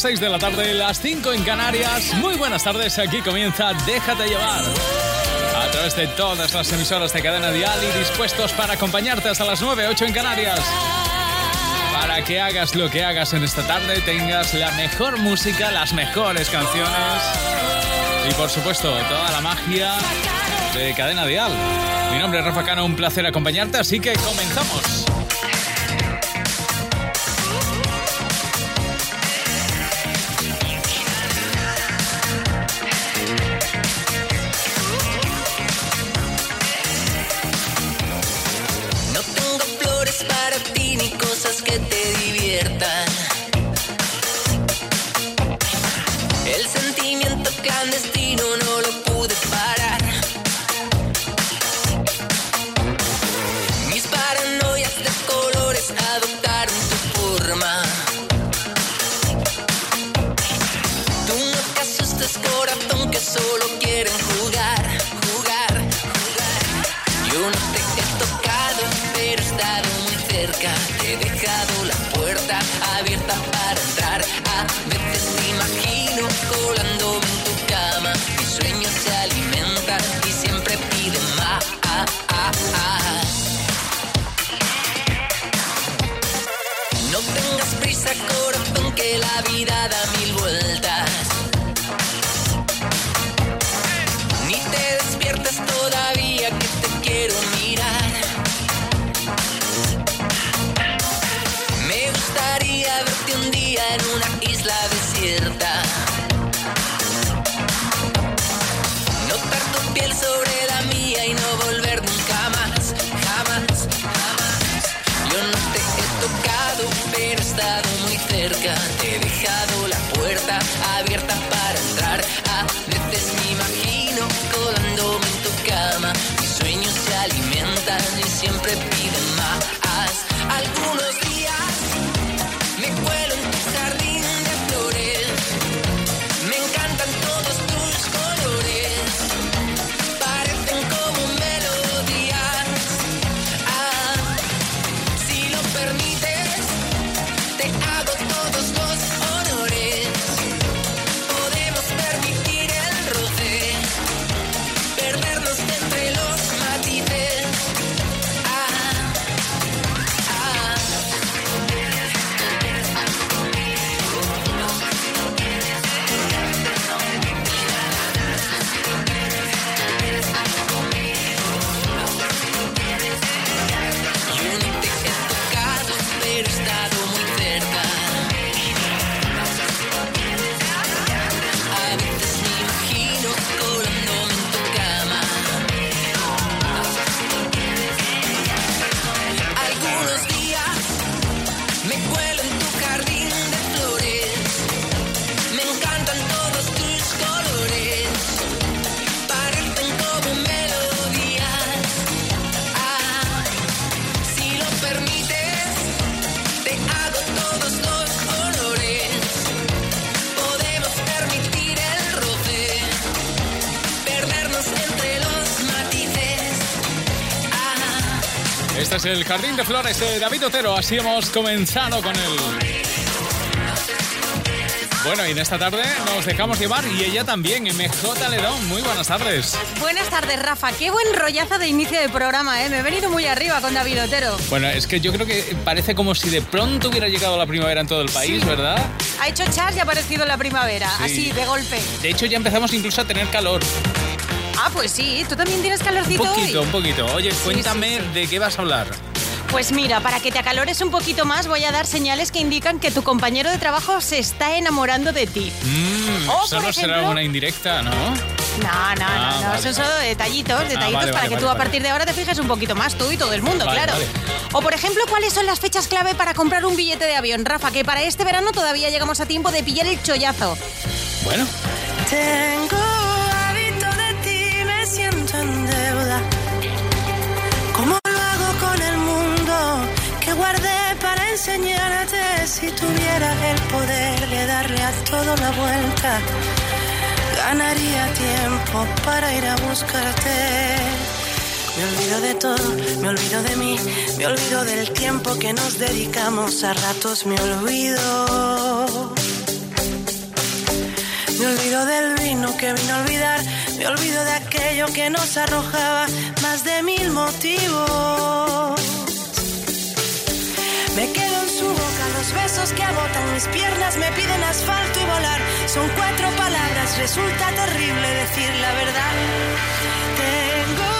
las 6 de la tarde, las 5 en Canarias. Muy buenas tardes, aquí comienza Déjate llevar. A través de todas las emisoras de cadena dial y dispuestos para acompañarte hasta las 9, 8 en Canarias. Para que hagas lo que hagas en esta tarde, tengas la mejor música, las mejores canciones y por supuesto toda la magia de cadena dial. Mi nombre es Rafa Cano, un placer acompañarte, así que comenzamos. Este es el Jardín de Flores de David Otero. Así hemos comenzado con él. Bueno, y en esta tarde nos dejamos llevar y ella también, MJ Ledón. Muy buenas tardes. Buenas tardes, Rafa. Qué buen rollazo de inicio de programa, ¿eh? Me he venido muy arriba con David Otero. Bueno, es que yo creo que parece como si de pronto hubiera llegado la primavera en todo el país, ¿verdad? Ha hecho chas y ha aparecido la primavera, así, de golpe. De hecho, ya empezamos incluso a tener calor. Ah, pues sí, tú también tienes calorcito Un poquito, un poquito. Oye, cuéntame de qué vas a hablar. Pues mira, para que te acalores un poquito más, voy a dar señales que indican que tu compañero de trabajo se está enamorando de ti. Mm, eso no será una indirecta, ¿no? No, no, no, ah, son solo detallitos, detallitos ah, para que tú a partir de ahora te fijes un poquito más, tú y todo el mundo, claro. O por ejemplo, ¿cuáles son las fechas clave para comprar un billete de avión, Rafa? Que para este verano todavía llegamos a tiempo de pillar el chollazo. Bueno. Tengo deuda. ¿Cómo lo hago con el mundo que guardé para enseñarte? Si tuviera el poder de darle a todo la vuelta, ganaría tiempo para ir a buscarte. Me olvido de todo, me olvido de mí, me olvido del tiempo que nos dedicamos, a ratos me olvido Me olvido del vino que vino a olvidar, me olvido de aquello que nos arrojaba más de mil motivos. Me quedo en su boca, los besos que agotan mis piernas me piden asfalto y volar. Son cuatro palabras, resulta terrible decir la verdad. Tengo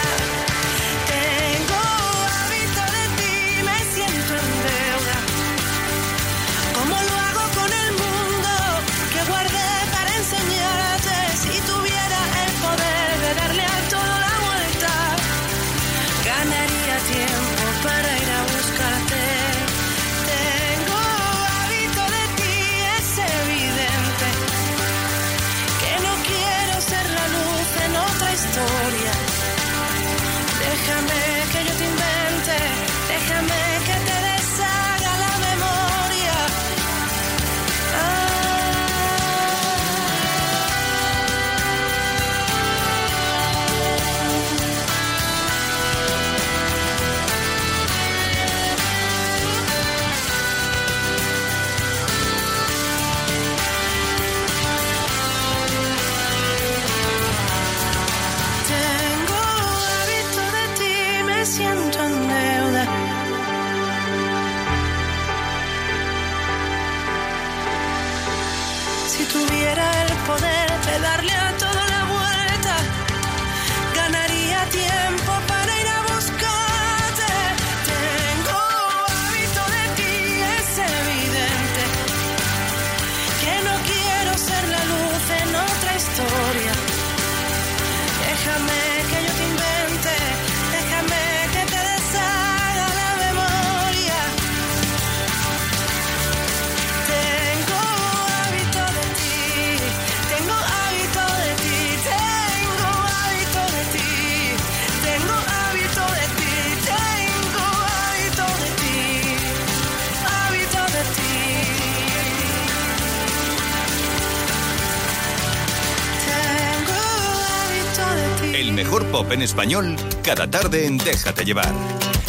En español cada tarde en Déjate llevar.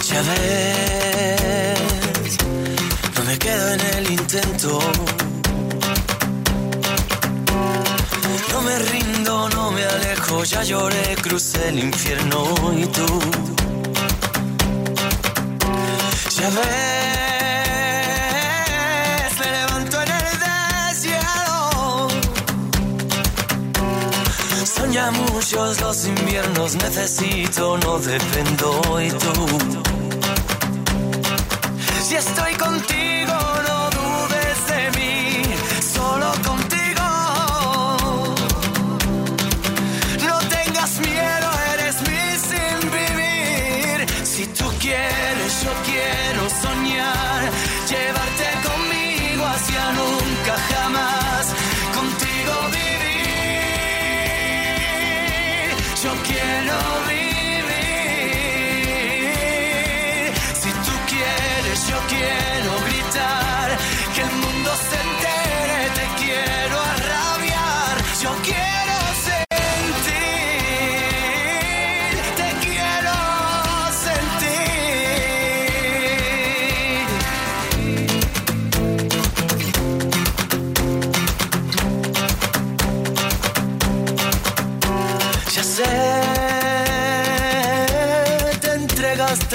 Ya ves, no me quedo en el intento. No me rindo, no me alejo, ya lloré, crucé el infierno y tú. Ya ves, muchos los inviernos, necesito, no dependo y tú. Si estoy contigo,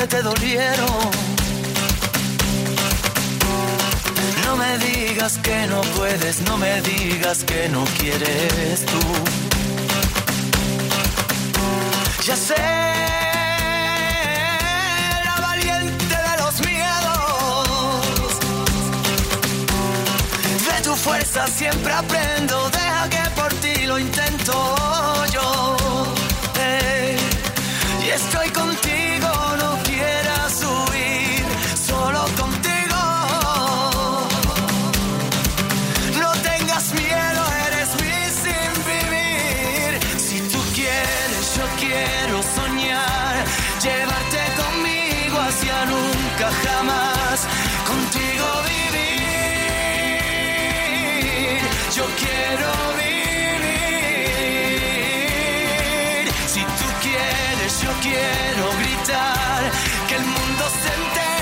te dolieron. me digas que no puedes, no me digas que no quieres tú. Ya sé, la valiente de los miedos. De tu fuerza siempre aprendo, deja que por ti lo intento yo. Eh, y estoy contigo, yo quiero gritar, que el mundo se entere,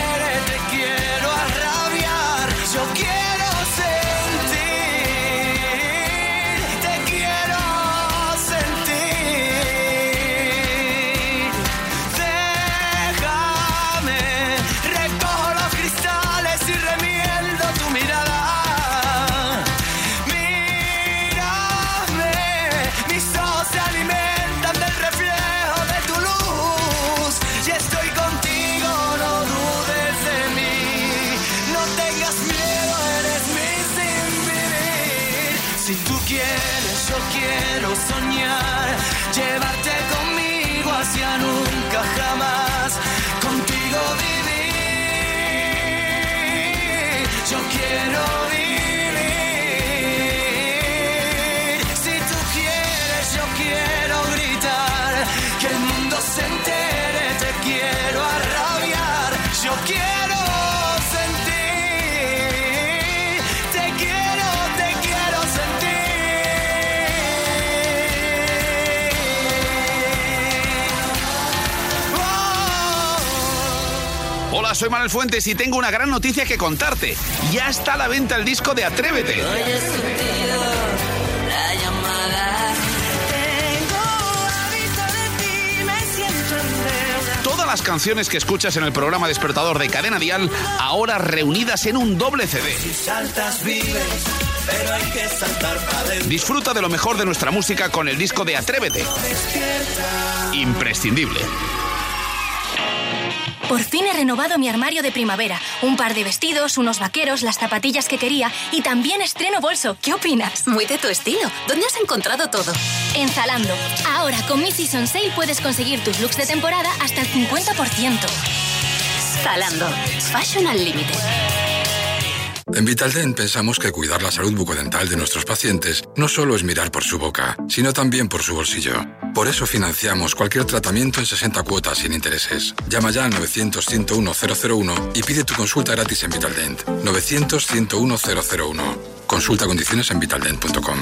Hola, soy Manuel Fuentes y tengo una gran noticia que contarte. Ya está a la venta el disco de Atrévete. Todas las canciones que escuchas en el programa Despertador de Cadena Dial, ahora reunidas en un doble CD. Saltas vives, pero hay que saltar para adentro. Disfruta de lo mejor de nuestra música con el disco de Atrévete. Imprescindible. Por fin he renovado mi armario de primavera. Un par de vestidos, unos vaqueros, las zapatillas que quería y también estreno bolso. ¿Qué opinas? Muy de tu estilo. ¿Dónde has encontrado todo? En Zalando. Ahora con mi Season Sale puedes conseguir tus looks de temporada hasta el 50%. Zalando. Fashion Unlimited. En Vitaldent pensamos que cuidar la salud bucodental de nuestros pacientes no solo es mirar por su boca, sino también por su bolsillo. Por eso financiamos cualquier tratamiento en 60 cuotas sin intereses. Llama ya al 900-101-001 y pide tu consulta gratis en Vitaldent. 900-101-001. Consulta condiciones en vitaldent.com.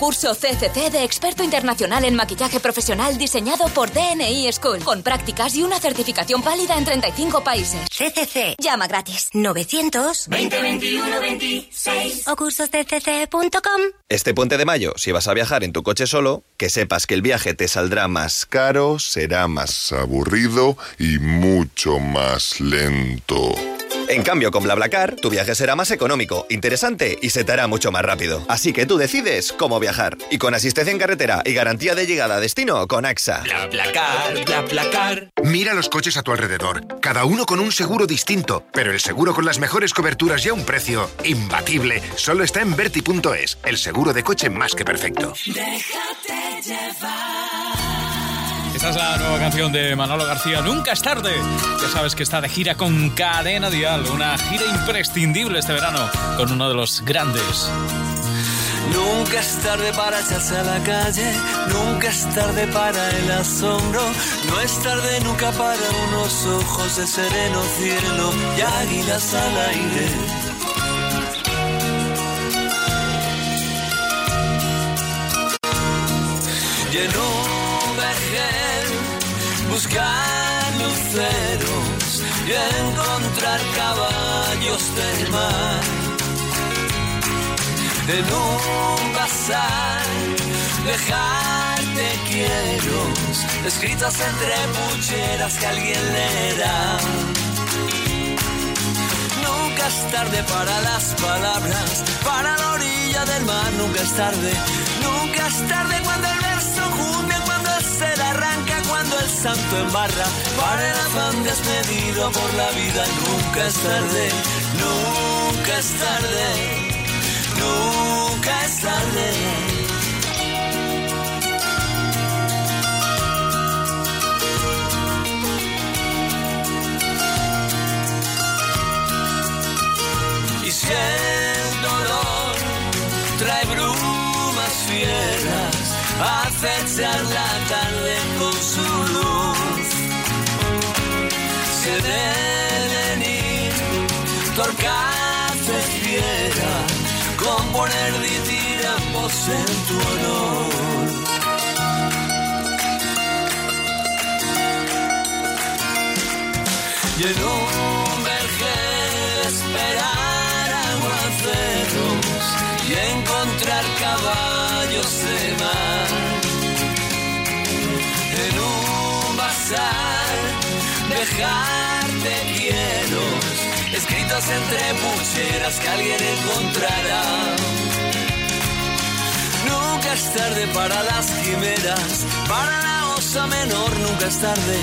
Curso CCC de experto internacional en maquillaje profesional diseñado por DNI School, con prácticas y una certificación válida en 35 países. CCC. Llama gratis. 900 2021 26 o cursoscc.com. Este puente de mayo, si vas a viajar en tu coche solo, que sepas que el viaje te saldrá más caro, será más aburrido y mucho más lento. En cambio, con BlaBlaCar, tu viaje será más económico, interesante y se te hará mucho más rápido. Así que tú decides cómo viajar. Y con asistencia en carretera y garantía de llegada a destino con AXA. BlaBlaCar, BlaBlaCar. Mira los coches a tu alrededor, cada uno con un seguro distinto, pero el seguro con las mejores coberturas y a un precio imbatible solo está en Verti.es, el seguro de coche más que perfecto. Déjate llevar. Esta es la nueva canción de Manolo García, Nunca es tarde. Ya sabes que está de gira con Cadena Dial, una gira imprescindible este verano con uno de los grandes. Nunca es tarde para echarse a la calle, nunca es tarde para el asombro, no es tarde nunca para unos ojos de sereno cielo y águilas al aire. Lleno buscar luceros y encontrar caballos del mar. En un bazar, dejarte quiero, escritas entre pucheras que alguien leerá. Nunca es tarde para las palabras, para la orilla del mar nunca es tarde, nunca es tarde cuando el verso junte, ser arranca, cuando el santo embarra, para el afán despedido por la vida nunca es tarde, nunca es tarde, nunca es tarde. Y el dolor trae brumas fieras, acechan la tarde con su luz. Se deben ir torcaces fiera, componer diramos en tu honor. Y en un vergel esperar aguaceros y encontrar dejarte quieros escritos entre pucheras que alguien encontrará. Nunca es tarde para las quimeras, para la osa menor nunca es tarde,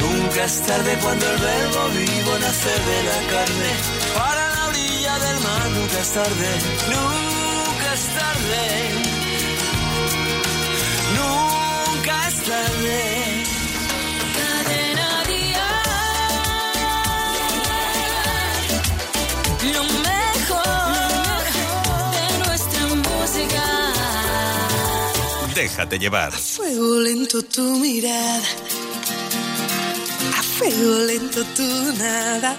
nunca es tarde cuando el verbo vivo nace de la carne. Para la orilla del mar nunca es tarde, nunca es tarde, nunca es tarde. Déjate llevar. Fuego lento tu mirada, a fuego lento tu nada.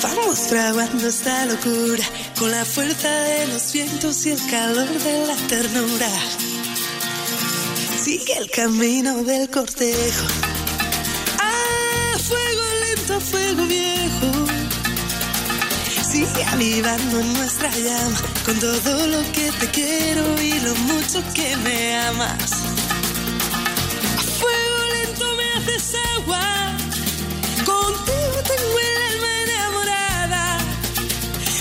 Vamos fraguando esta locura con la fuerza de los vientos y el calor de la ternura. Sigue el camino del cortejo. Avivando nuestra llama con todo lo que te quiero y lo mucho que me amas. Fuego lento me haces agua, contigo tengo el alma enamorada.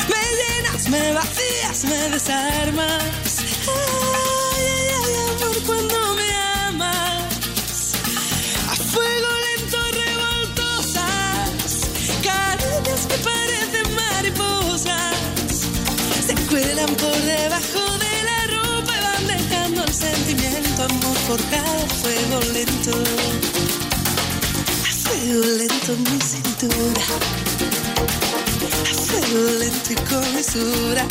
Me llenas, me vacías, me desarmas. Debajo de la ropa van dejando el sentimiento, amor por cada fuego lento. A fuego lento mi cintura, a fuego lento y con mesura.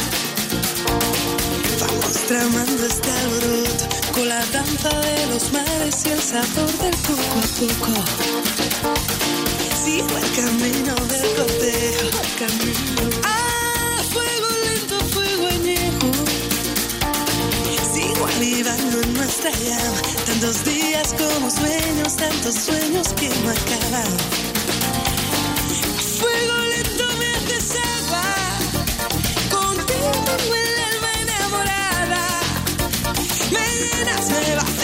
Vamos tramando este alboroto con la danza de los mares y el sabor del poco a poco. Sigo el camino del cortejo, el camino. Ah, Sigo avivando en nuestra llama, tantos días como sueños, tantos sueños que no acaban. Fuego lento me agua, contigo tengo el alma enamorada. Me llenas, me vacías,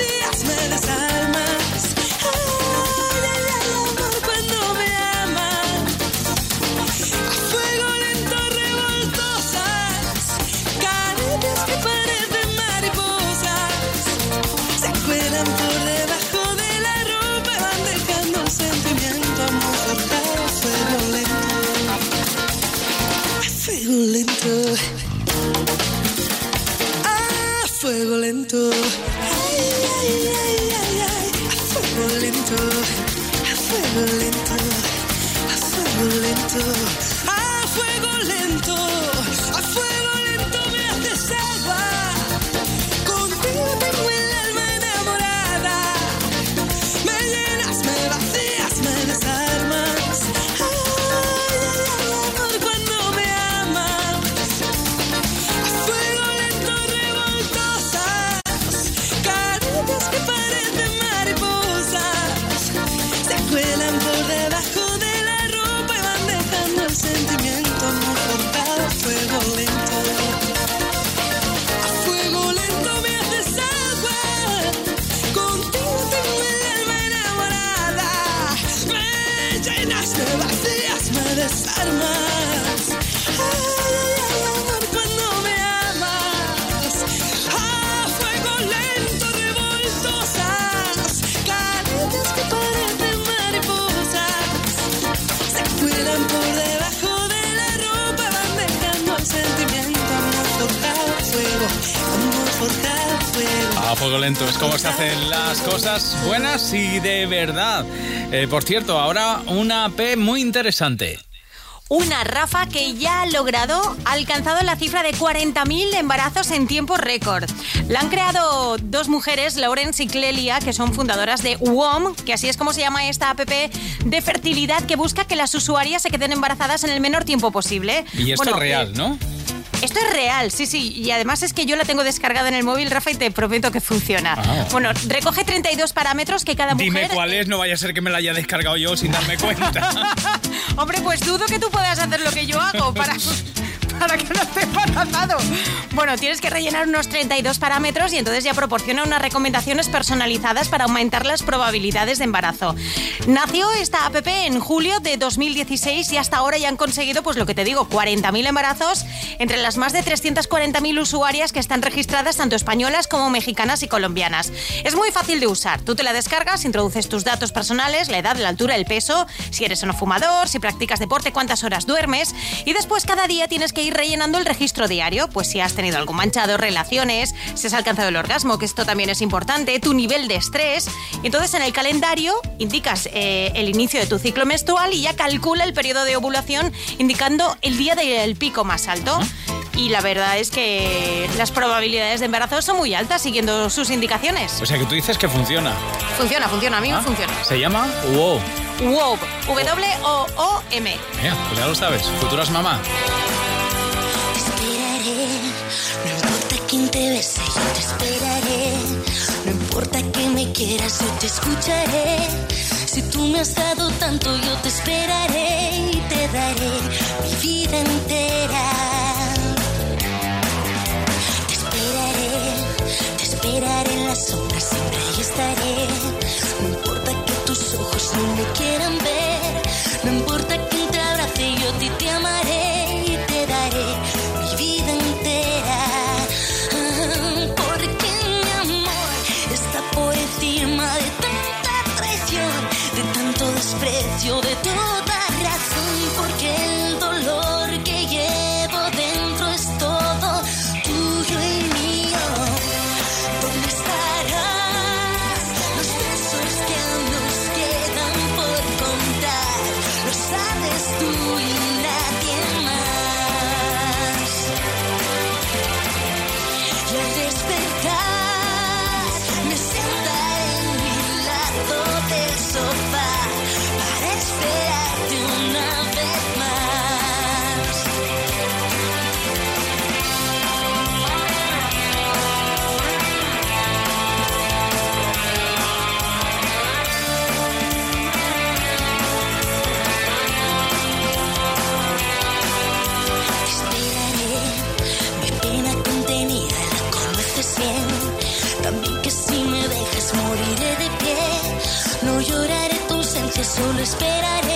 A fuego lento es como se hacen las cosas buenas y de verdad. Eh, por cierto, ahora una P muy interesante. Una Rafa que ya ha logrado, ha alcanzado la cifra de 40.000 embarazos en tiempo récord. La han creado dos mujeres, Laurence y Clelia, que son fundadoras de WOM, que así es como se llama esta app de fertilidad que busca que las usuarias se queden embarazadas en el menor tiempo posible. Y esto es real, ¿no? Esto es real, sí, sí. Y además es que yo la tengo descargada en el móvil, Rafa, y te prometo que funciona. Ah. Bueno, recoge 32 parámetros que cada mujer... Dime cuál es, no vaya a ser que me la haya descargado yo sin darme cuenta. Hombre, pues dudo que tú puedas hacer lo que yo hago para... para que no esté embarazado. Bueno, tienes que rellenar unos 32 parámetros y entonces ya proporciona unas recomendaciones personalizadas para aumentar las probabilidades de embarazo. Nació esta app en julio de 2016 y hasta ahora ya han conseguido, pues lo que te digo, 40.000 embarazos entre las más de 340.000 usuarias que están registradas, tanto españolas como mexicanas y colombianas. Es muy fácil de usar. Tú te la descargas, introduces tus datos personales, la edad, la altura, el peso, si eres o no fumador, si practicas deporte, cuántas horas duermes y después cada día tienes que ir rellenando el registro diario, pues si has tenido algún manchado, relaciones, si has alcanzado el orgasmo, que esto también es importante, tu nivel de estrés. Entonces en el calendario indicas eh, el inicio de tu ciclo menstrual y ya calcula el periodo de ovulación indicando el día del pico más alto. Y la verdad es que las probabilidades de embarazo son muy altas siguiendo sus indicaciones. O sea que tú dices que funciona. Funciona, funciona, a mí me funciona. Se llama WOW. WOM, W-O-O-M. Mira, pues ya lo sabes, futuras mamá. No importa quién te bese, yo te esperaré. No importa que me quieras, yo te escucharé. Si tú me has dado tanto, yo te esperaré y te daré mi vida entera. Te esperaré, te esperaré en las sombras, siempre ahí estaré. No importa que tus ojos no me quieran ver. No importa quién te abrace, yo ti te amaré solo esperaré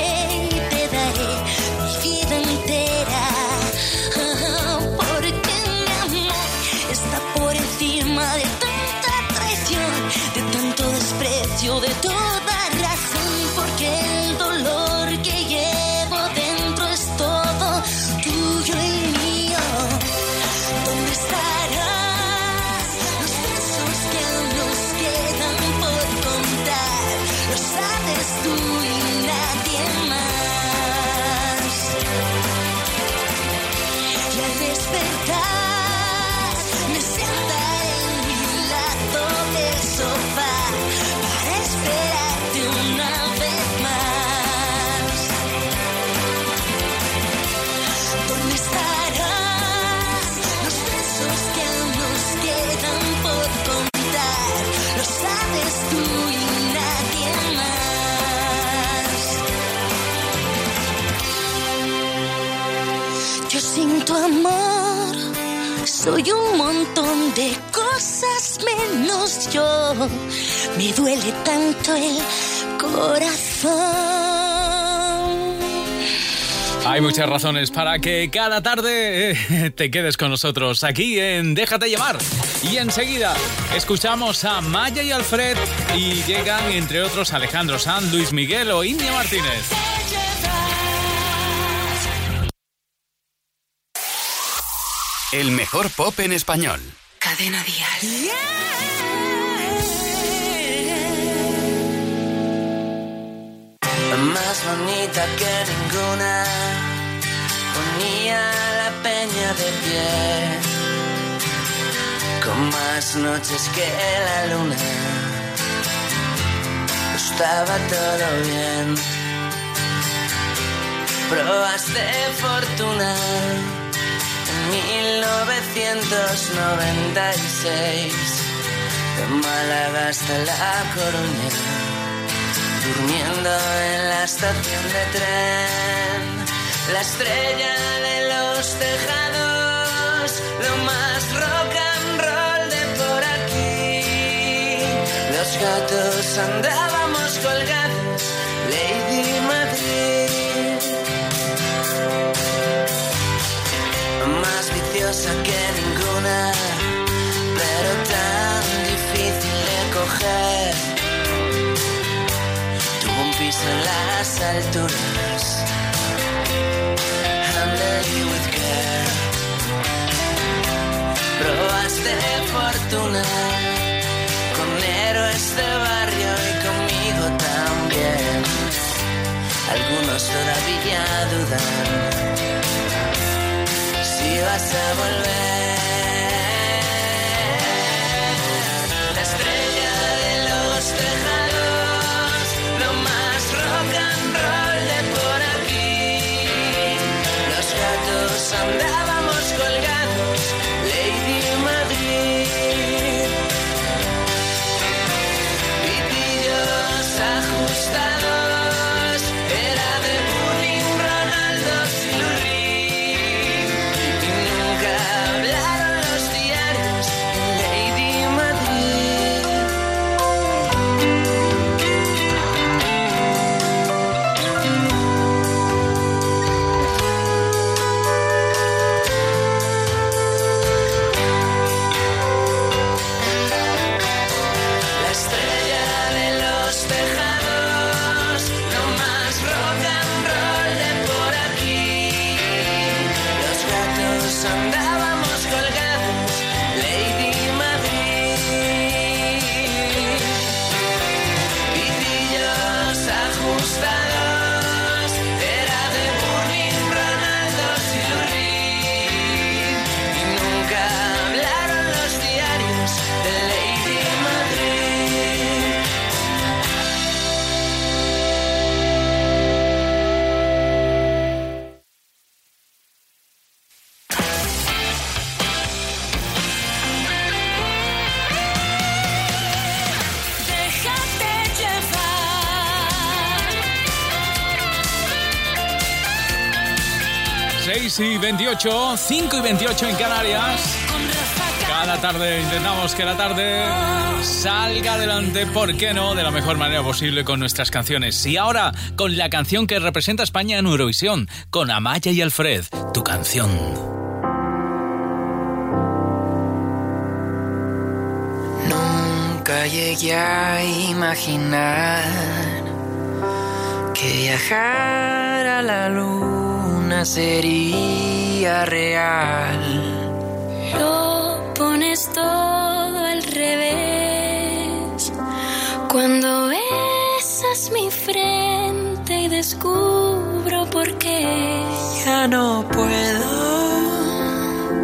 el corazón. Hay muchas razones para que cada tarde eh, te quedes con nosotros aquí en Déjate llevar. Y enseguida escuchamos a Maya y Alfred y llegan entre otros Alejandro Sanz, Luis Miguel o India Martínez. El mejor pop en español. Cadena Dial. Más bonita que ninguna, ponía la peña de pie, con más noches que la luna, estaba todo bien. Pruebas de fortuna en 1996, de Málaga hasta La Coruña durmiendo en la estación de tren, la estrella de los tejados, lo más rock and roll de por aquí. Los gatos andábamos colgados, Lady Madrid. Más viciosa que ninguna, en las alturas. Handle with care. Pruebas de fortuna con héroes de barrio y conmigo también. Algunos todavía dudan si vas a volver. 28, 5 y 28 en Canarias. Cada tarde intentamos que la tarde salga adelante, ¿por qué no? De la mejor manera posible con nuestras canciones. Y ahora, con la canción que representa España en Eurovisión, con Amaya y Alfred, tu canción. Nunca llegué a imaginar que viajar a la luna sería real. Lo pones todo al revés. Cuando besas mi frente y descubro por qué Ya no puedo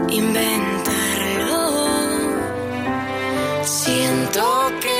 inventarlo. Siento que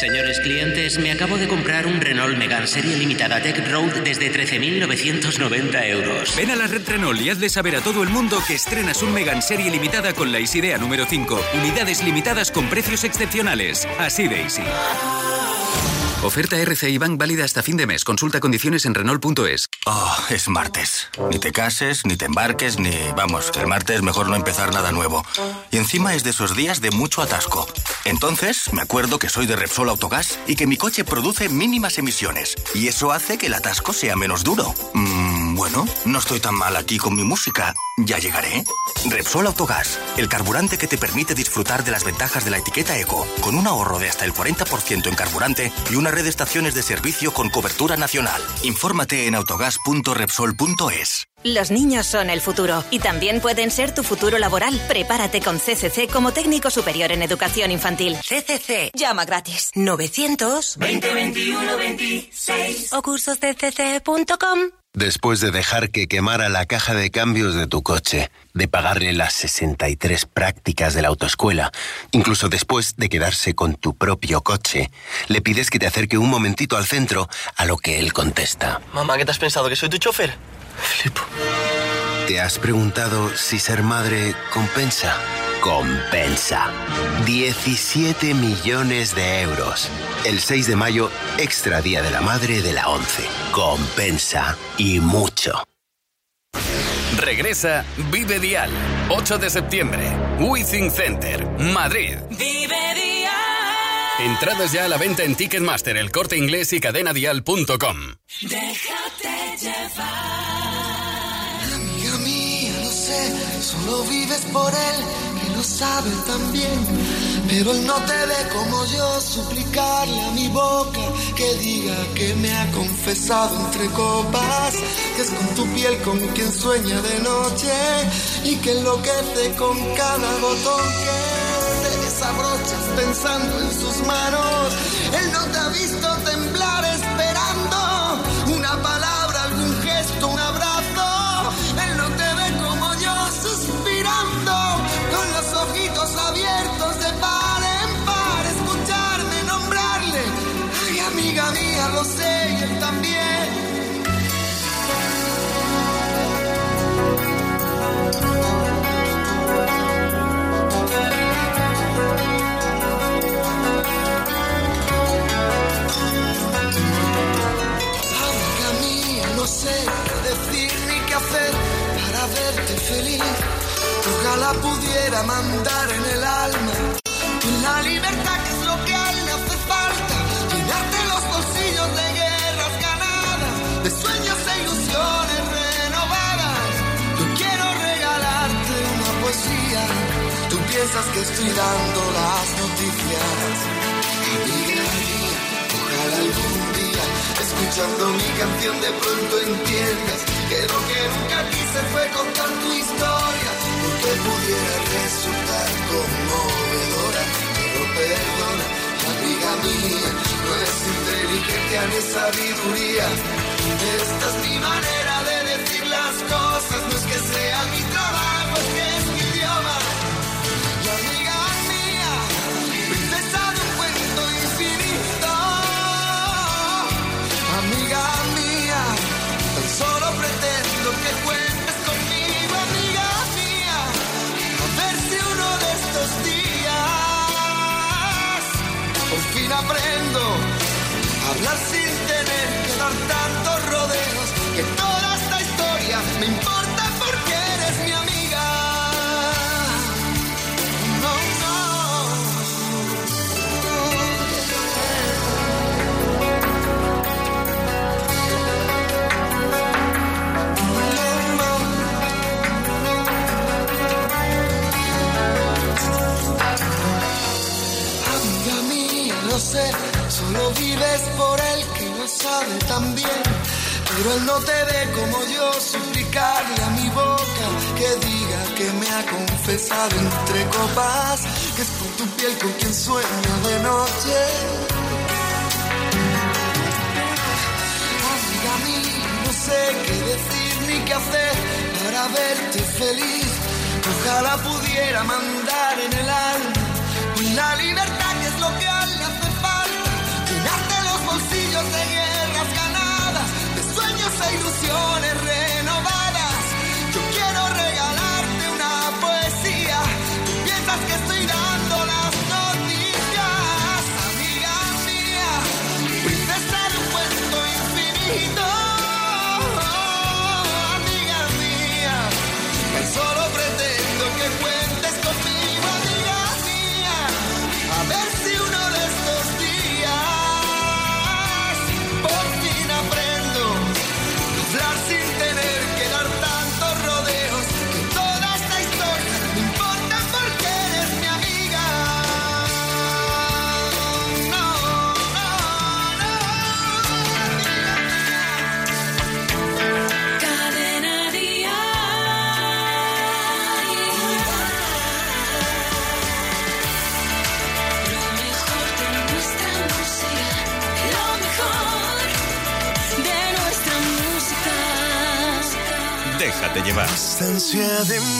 Señores clientes, me acabo de comprar un Renault Megane Serie Limitada Tech Road desde 13.990 euros. Ven a la red Renault y hazle saber a todo el mundo que estrenas un Megan Serie limitada con la Isidea número 5. Unidades limitadas con precios excepcionales. Así de easy. Oferta RCI Bank válida hasta fin de mes. Consulta condiciones en Renault.es. Oh, es martes. Ni te cases, ni te embarques, ni... Vamos, el martes mejor no empezar nada nuevo. Y encima es de esos días de mucho atasco. Entonces, me acuerdo que soy de Repsol Autogás y que mi coche produce mínimas emisiones. Y eso hace que el atasco sea menos duro. Mm, bueno, no estoy tan mal aquí con mi música. Ya llegaré. Repsol Autogás, el carburante que te permite disfrutar de las ventajas de la etiqueta Eco, con un ahorro de hasta el 40% en carburante y una red de estaciones de servicio con cobertura nacional. Infórmate en autogas.repsol.es. Los niños son el futuro y también pueden ser tu futuro laboral. Prepárate con CCC como técnico superior en educación infantil. CCC. Llama gratis. 900 2021 26 o cursosdcc.com. Después de dejar que quemara la caja de cambios de tu coche, de pagarle las 63 prácticas de la autoescuela, incluso después de quedarse con tu propio coche, le pides que te acerque un momentito al centro, a lo que él contesta. Mamá, ¿qué te has pensado? ¿Que soy tu chofer? ¿Te has preguntado si ser madre compensa? Compensa. 17 millones de euros. El 6 de mayo, extra Día de la Madre de la 11. Compensa y mucho. Regresa Vive Dial. 8 de septiembre. Withing Center, Madrid. Vive día. Entradas ya a la venta en Ticketmaster, el corte inglés y cadenadial.com. Déjate llevar. Amiga mía, lo sé, solo vives por él, lo sabe también. Pero él no te ve como yo, suplicarle a mi boca que diga que me ha confesado entre copas, que es con tu piel con quien sueña de noche y que enloquece con cada botón que te desabrochas pensando en sus manos. Él no te ha visto temblar esperando lo sé y él también. No sé qué decir ni qué hacer para verte feliz. Ojalá pudiera mandar en el alma la libertad que piensas que estoy dando las noticias. Mía, ojalá algún día, escuchando mi canción, de pronto entiendas que lo que nunca quise fue contar tu historia, porque pudiera resultar conmovedora, pero perdona, amiga mía, no es inteligencia ni sabiduría, esta sabe tan bien, pero él no te ve como yo suplicarle a mi boca que diga que me ha confesado entre copas, que es con tu piel con quien sueño de noche. Amiga mí, no sé qué decir ni qué hacer para verte feliz. Ojalá pudiera mandar en el alma una libertad que es lo que a él le hace falta, llenarte los bolsillos de hielo sueños e ilusiones. noche de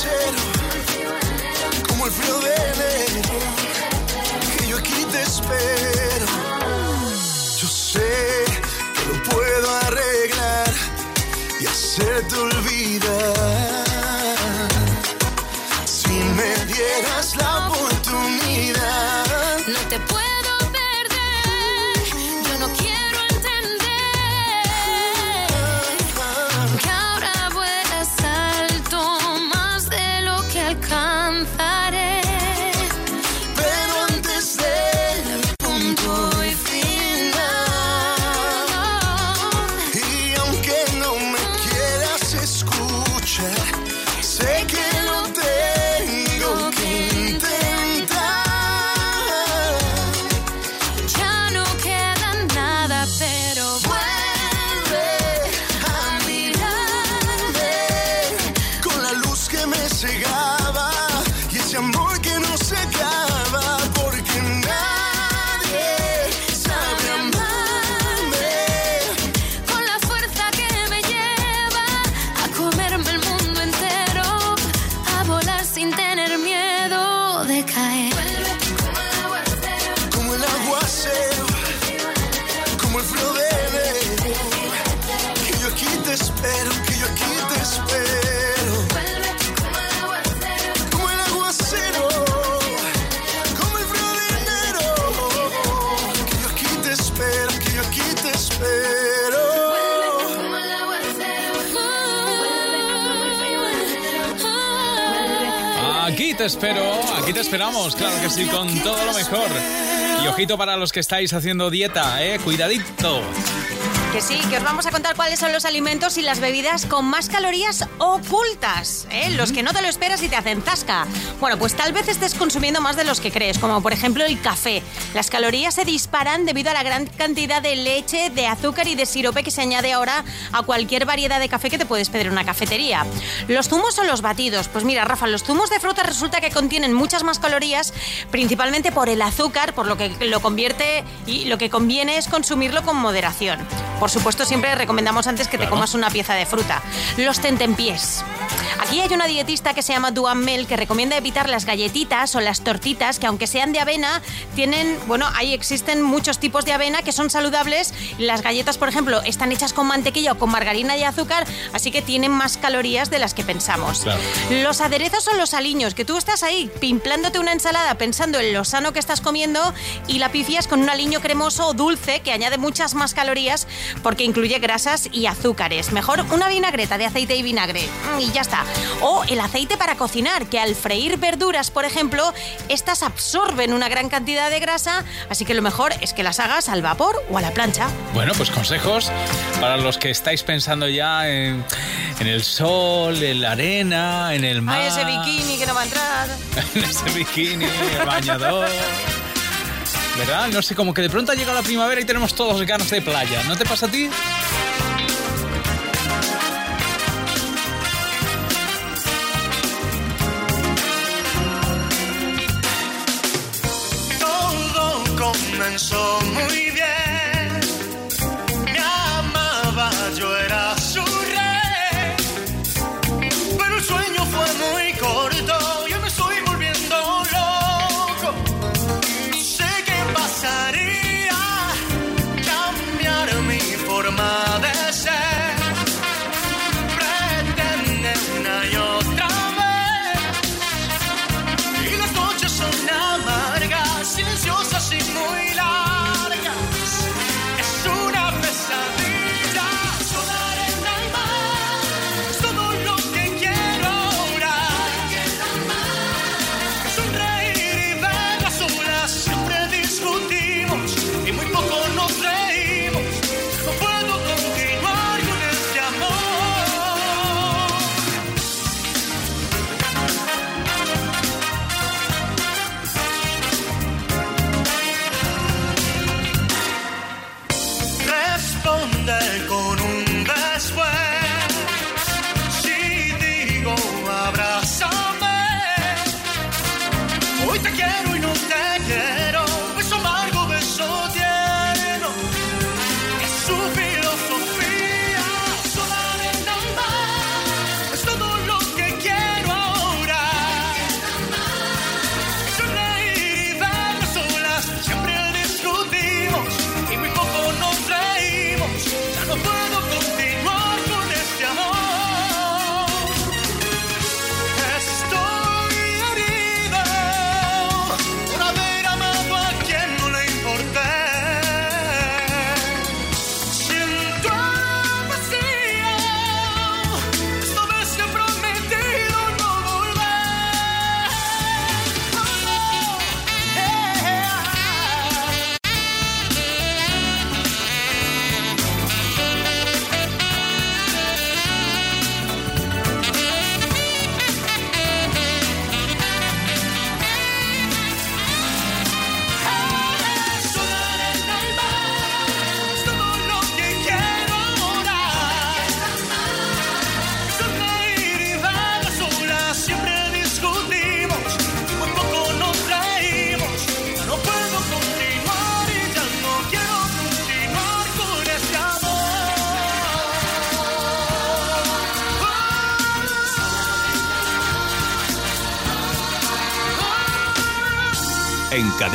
acero, como el frío de enero. espero, aquí te esperamos, claro que sí, con todo lo mejor. Y ojito para los que estáis haciendo dieta, eh, cuidadito. Que sí, que os vamos a contar cuáles son los alimentos y las bebidas con más calorías ocultas, ¿eh? los que no te lo esperas y te hacen tasca. Bueno, pues tal vez estés consumiendo más de los que crees, como por ejemplo el café. Las calorías se disparan debido a la gran cantidad de leche, de azúcar y de sirope que se añade ahora a cualquier variedad de café que te puedes pedir en una cafetería. Los zumos son los batidos. Pues mira, Rafa, los zumos de fruta resulta que contienen muchas más calorías, principalmente por el azúcar, por lo que lo convierte y lo que conviene es consumirlo con moderación. Por supuesto, siempre recomendamos antes que te comas una pieza de fruta. Los tentempiés. Aquí hay una dietista que se llama Duan Mel que recomienda evitar las galletitas o las tortitas que aunque sean de avena, tienen, bueno, ahí existen muchos tipos de avena que son saludables. Las galletas, por ejemplo, están hechas con mantequilla o con margarina y azúcar, así que tienen más calorías de las que pensamos. Los aderezos son los aliños, que tú estás ahí pimplándote una ensalada pensando en lo sano que estás comiendo y la pifias con un aliño cremoso o dulce que añade muchas más calorías porque incluye grasas y azúcares. Mejor una vinagreta de aceite y vinagre mm, y ya está. O el aceite para cocinar, que al freír verduras, por ejemplo, estas absorben una gran cantidad de grasa, así que lo mejor es que las hagas al vapor o a la plancha. Bueno, pues consejos para los que estáis pensando ya en, en el sol, en la arena, en el mar. Ay, ese bikini que no va a entrar. en ese bikini, el bañador. No sé, como que de pronto ha llegado la primavera y tenemos todos ganas de playa. ¿No te pasa a ti? Todo comenzó muy bien. Me amaba, yo era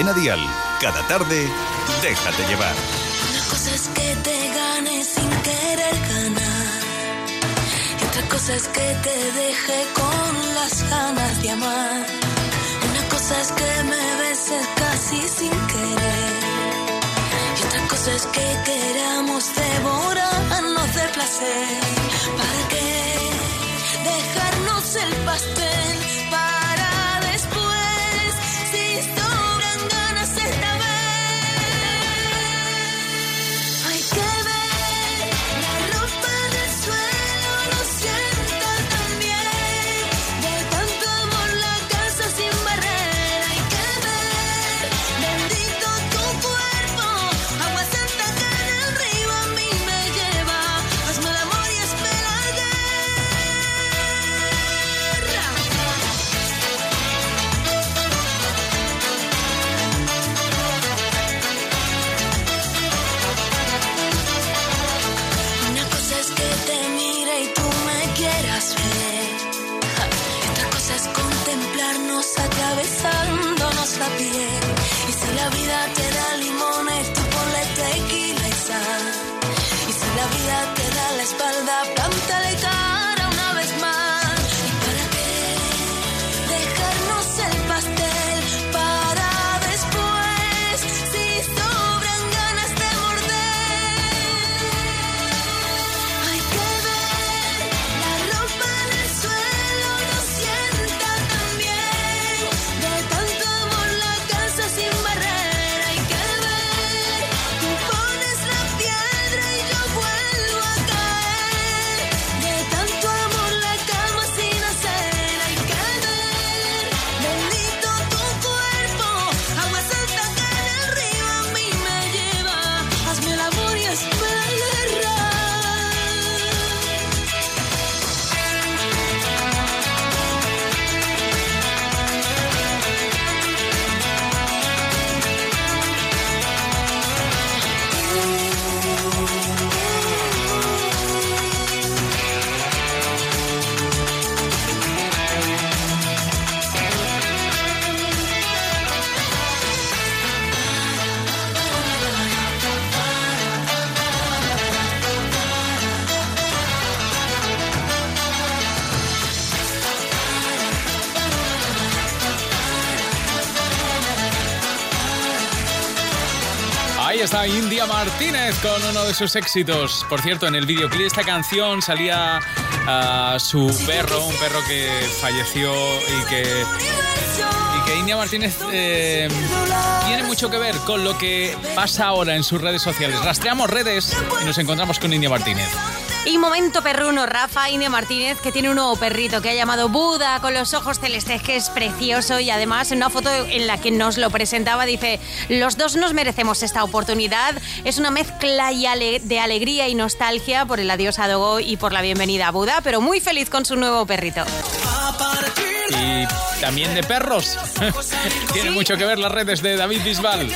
Cadena cada tarde, déjate llevar. Una cosa es que te gane sin querer ganar. Y otra cosa es que te deje con las ganas de amar. Una cosa es que me beses casi sin querer. Y otra cosa es que queramos devorarnos de placer. ¿Para qué dejarnos el pastel? vamos atravesándonos la piel. Y si la vida te da limones, tú ponle tequila y sal. Y si la vida te da la espalda, plántale Con uno de sus éxitos. Por cierto, en el videoclip de esta canción salía ah, su perro, un perro que falleció y que, y que India Martínez eh, tiene mucho que ver con lo que pasa ahora en sus redes sociales. Rastreamos redes y nos encontramos con India Martínez. Y momento perruno, Rafa India Martínez, que tiene un nuevo perrito que ha llamado Buda con los ojos celestes, que es precioso. Y además, en una foto en la que nos lo presentaba, dice: Los dos nos merecemos esta oportunidad. Es una mezcla de alegría y nostalgia por el adiós a Dogo y por la bienvenida a Buda, pero muy feliz con su nuevo perrito. Y también de perros. tiene mucho que ver las redes de David Bisbal.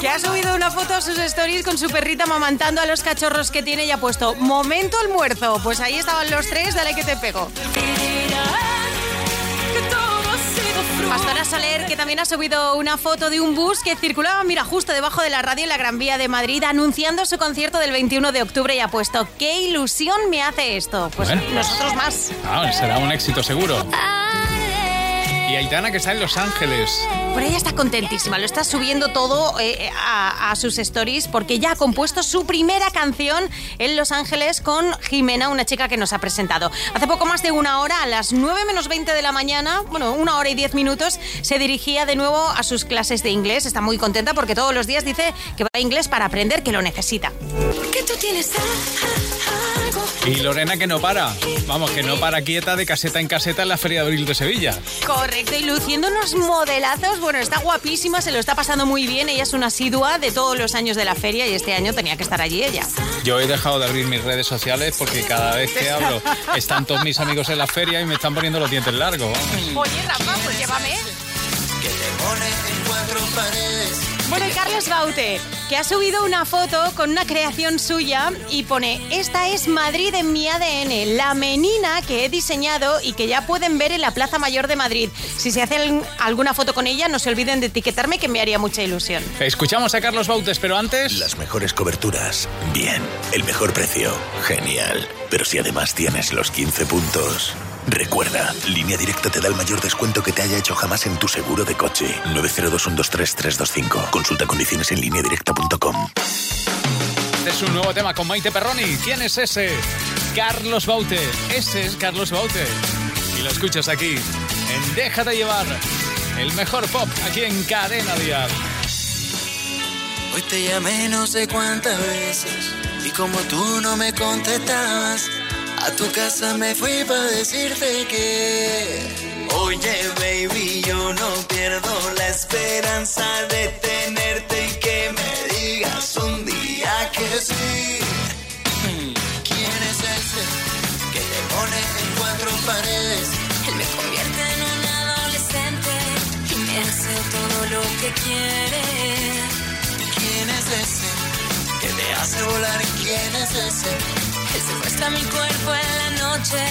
Que ha subido una foto a sus stories con su perrita amamantando a los cachorros que tiene y ha puesto momento almuerzo. Pues ahí estaban los tres, dale que te pego. Pastora Soler, que también ha subido una foto de un bus que circulaba, mira, justo debajo de la radio en la Gran Vía de Madrid, anunciando su concierto del 21 de octubre y ha puesto, qué ilusión me hace esto. Pues Bueno, nosotros más. Ah, será un éxito seguro. Y Aitana que está en Los Ángeles. Por ella está contentísima, lo está subiendo todo eh, a, a sus stories porque ya ha compuesto su primera canción en Los Ángeles con Jimena, una chica que nos ha presentado. Hace poco más de una hora, a las 9 menos 20 de la mañana, bueno, una hora y 10 minutos, se dirigía de nuevo a sus clases de inglés. Está muy contenta porque todos los días dice que va a inglés para aprender, que lo necesita. Que tú tienes algo. Y Lorena que no para. Vamos, que no para quieta de caseta en caseta en la Feria de Abril de Sevilla. Correcto, y luciendo unos modelazos, bueno, está guapísima, se lo está pasando muy bien, ella es una asidua de todos los años de la feria y este año tenía que estar allí ella. Yo he dejado de abrir mis redes sociales porque cada vez que hablo están todos mis amigos en la feria y me están poniendo los dientes largos. Oye, Rafa, pues llévame. Que te pone en cuatro paredes. Bueno, y Carlos Baute, que ha subido una foto con una creación suya y pone, esta es Madrid en mi ADN, la menina que he diseñado y que ya pueden ver en la Plaza Mayor de Madrid. Si se hacen alguna foto con ella, no se olviden de etiquetarme, que me haría mucha ilusión. Escuchamos a Carlos Bautes, pero antes... Las mejores coberturas. Bien. El mejor precio. Genial. Pero si además tienes los 15 puntos. Recuerda, Línea Directa te da el mayor descuento que te haya hecho jamás en tu seguro de coche. 902-123-325. Consulta condiciones en lineadirecta.com. Este es un nuevo tema con Maite Perroni. ¿Quién es ese? Carlos Baute. Ese es Carlos Baute. Y lo escuchas aquí, en Déjate llevar. El mejor pop aquí en Cadena Dial. Hoy te llamé no sé cuántas veces y como tú no me contestabas, a tu casa me fui para decirte que, oye baby, yo no pierdo la esperanza de tenerte y que me digas un día que sí. ¿Quién es ese que te pone en cuatro paredes? Él me convierte en un adolescente y me hace todo lo que quiere. ¿Quién es ese que te hace volar? ¿Quién es ese? Él secuestra mi cuerpo en la noche,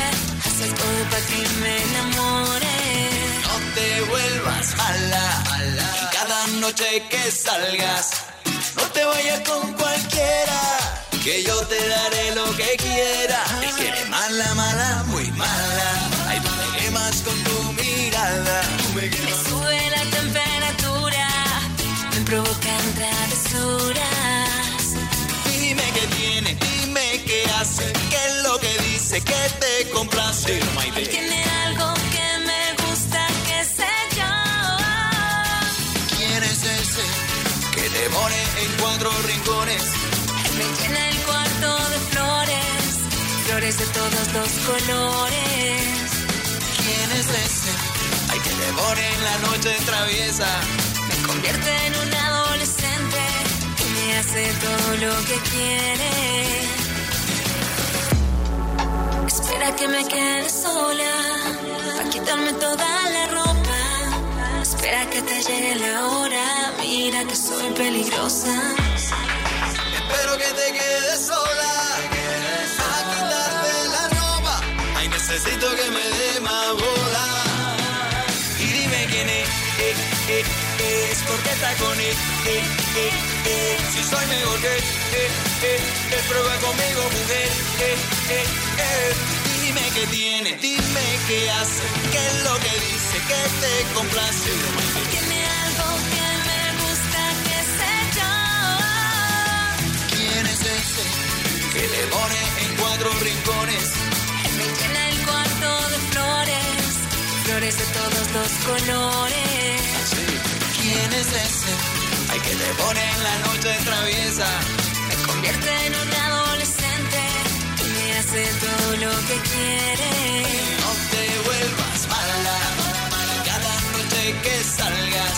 hace todo para que me enamore. No te vuelvas mala, y cada noche que salgas, no te vayas con cualquiera, que yo te daré lo que quiera. Él quiere mala, mala, muy mala. Ay, tú me quemas con que que te complace. Tiene algo que me gusta, qué sé yo. ¿Quién es ese que te pone en cuatro rincones? Me llena el cuarto de flores, flores de todos los colores. ¿Quién es ese? Ay, que te pone en la noche traviesa. Me convierte en un adolescente y me hace todo lo que quiere. Espera que me quede sola, para quitarme toda la ropa. Espera que te llegue la hora, mira que soy peligrosa. Espero que te quedes sola. A quitarte la ropa. Ay, necesito que me dé más bola. Y dime quién es, eh, eh, eh, es porque está con él. Eh, eh. Si soy mejor que él, eh, eh, prueba conmigo, mujer. Eh, eh, Dime qué tiene, dime qué hace, qué es lo que dice, que te complace. Tiene algo que me gusta, qué sé yo. ¿Quién es ese que le pone en cuatro rincones? Me llena el cuarto de flores, flores de todos los colores. ¿Quién es ese? Ay, que te pone en la noche traviesa. Me convierte en un me todo lo que quiere. No te vuelvas mala. Cada noche que salgas,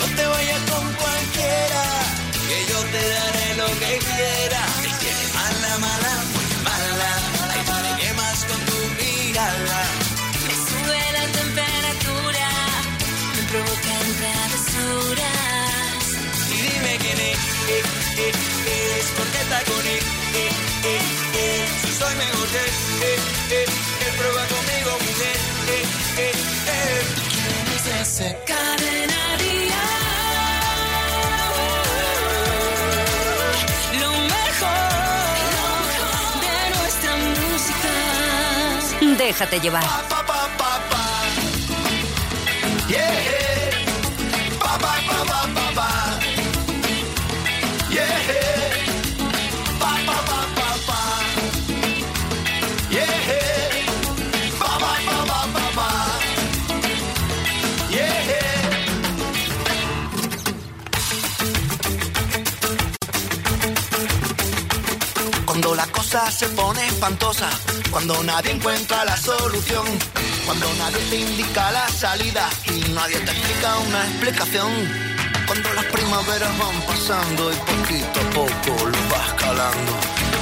no te vayas con cualquiera. Que yo te daré lo que quiera. Él tiene mala, mala, muy mala. Ay, me quemas con tu mirada. Me sube la temperatura, me provocan travesuras. Y dime quién es, eh, eh, eh, es porque está con él. Eh, eh, eh. Soy mejor que eh, eh, él prueba conmigo, mujer. Eh, eh, eh. ¿Quién es ese? Cadena Dial. Lo mejor de nuestra música. Déjate llevar. Se pone espantosa, cuando nadie encuentra la solución, cuando nadie te indica la salida y nadie te explica una explicación. Cuando las primaveras van pasando y poquito a poco lo vas calando.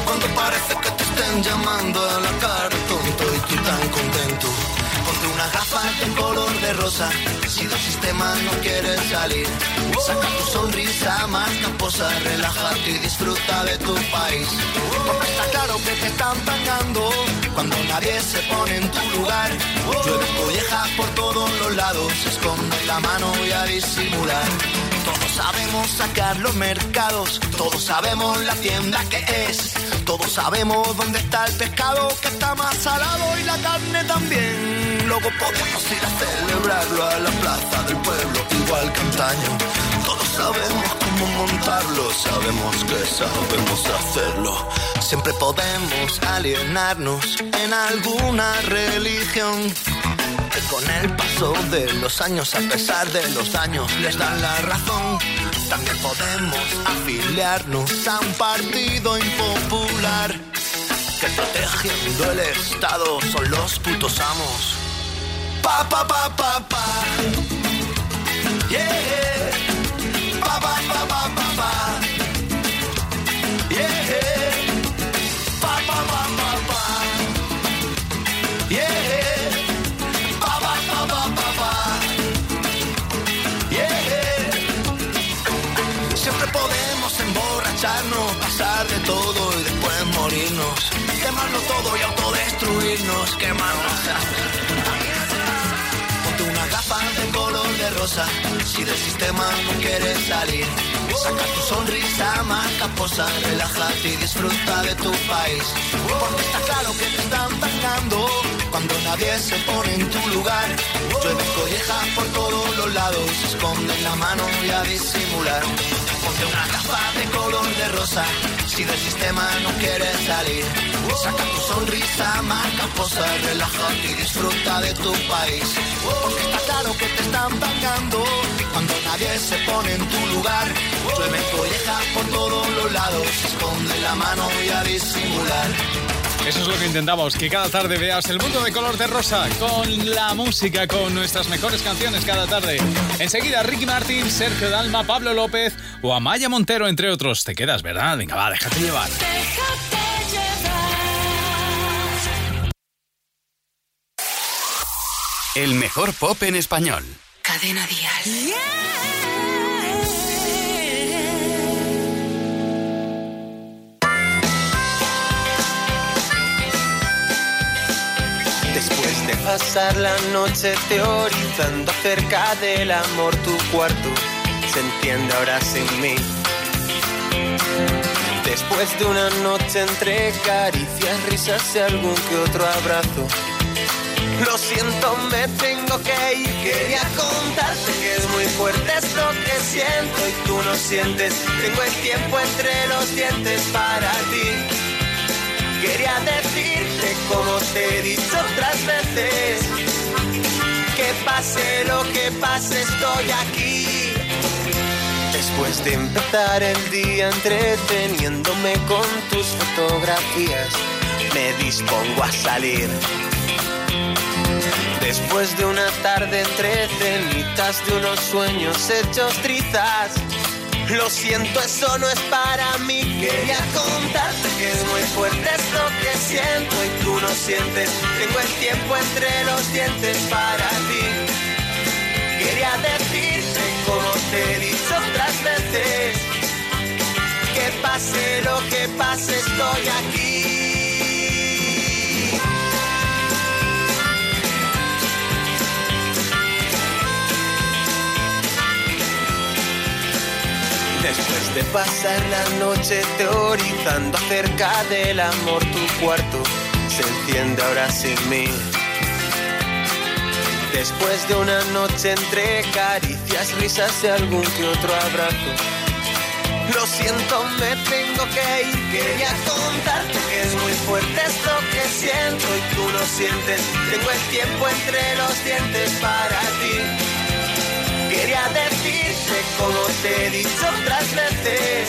Cuando parece que te estén llamando a la cara tonto y tú tan contento. Unas gafas en color de rosa si del sistema no quieres salir. Saca tu sonrisa más camposa, relájate y disfruta de tu país. Porque está claro que te están pagando cuando nadie se pone en tu lugar. Llueve collejas por todos los lados, esconde la mano y a disimular. Todos sabemos sacar los mercados, todos sabemos la tienda que es, todos sabemos dónde está el pescado que está más salado y la carne también. Podemos ir a celebrarlo a la plaza del pueblo, igual que antaño. Todos sabemos cómo montarlo, sabemos que sabemos hacerlo. Siempre podemos alienarnos en alguna religión que con el paso de los años, a pesar de los daños, les dan la razón. También podemos afiliarnos a un partido impopular que protegiendo el Estado son los putos amos. Pa pa pa pa pa. Yeah. Pa pa pa pa pa pa. Yeah. Pa pa pa pa pa. Yeah. Pa pa pa pa pa pa. Yeah. Siempre podemos emborracharnos, pasar de todo y después morirnos. Quemarlo todo y autodestruirnos, quemarnos. Ponte Si del sistema no quieres salir, saca tu sonrisa, marca posa, relájate y disfruta de tu país. Porque está claro que te están pagando cuando nadie se pone en tu lugar. Llueve colleja por todos los lados, esconde la mano y a disimular. Una capa de color de rosa, si del sistema no quieres salir. Saca tu sonrisa, marca posa, relájate y disfruta de tu país. Porque está claro que te están pagando cuando nadie se pone en tu lugar. Llueve colleja por todos los lados, esconde la mano y a disimular. Eso es lo que intentamos, que cada tarde veas el mundo de color de rosa, con la música, con nuestras mejores canciones cada tarde. Enseguida Ricky Martin, Sergio Dalma, Pablo López o Amaya Montero, entre otros. Te quedas, ¿verdad? Venga, va, déjate llevar. El mejor pop en español. Cadena Dial. Después de pasar la noche teorizando acerca del amor, tu cuarto se entiende ahora sin mí. Después de una noche entre caricias, risas y algún que otro abrazo. Lo siento, me tengo que ir. Quería contarte que es muy fuerte esto que siento y tú no sientes. Tengo el tiempo entre los dientes para ti. Quería decirte como te he dicho otras veces. Que pase lo que pase, estoy aquí. Después de empezar el día entreteniéndome con tus fotografías, me dispongo a salir. Después de una tarde entre cenitas de unos sueños hechos trizas, lo siento, eso no es para mí. Quería contarte que es muy fuerte esto que siento y tú no sientes. Tengo el tiempo entre los dientes para ti. Quería decirte como te he dicho otras veces, que pase lo que pase, estoy aquí. Después de pasar la noche teorizando acerca del amor, tu cuarto se enciende ahora sin mí. Después de una noche entre caricias, risas y algún que otro abrazo. Lo siento, me tengo que ir. Quería contarte que es muy fuerte esto que siento y tú no sientes. Tengo el tiempo entre los dientes para ti. Quería decirte como te he dicho otras veces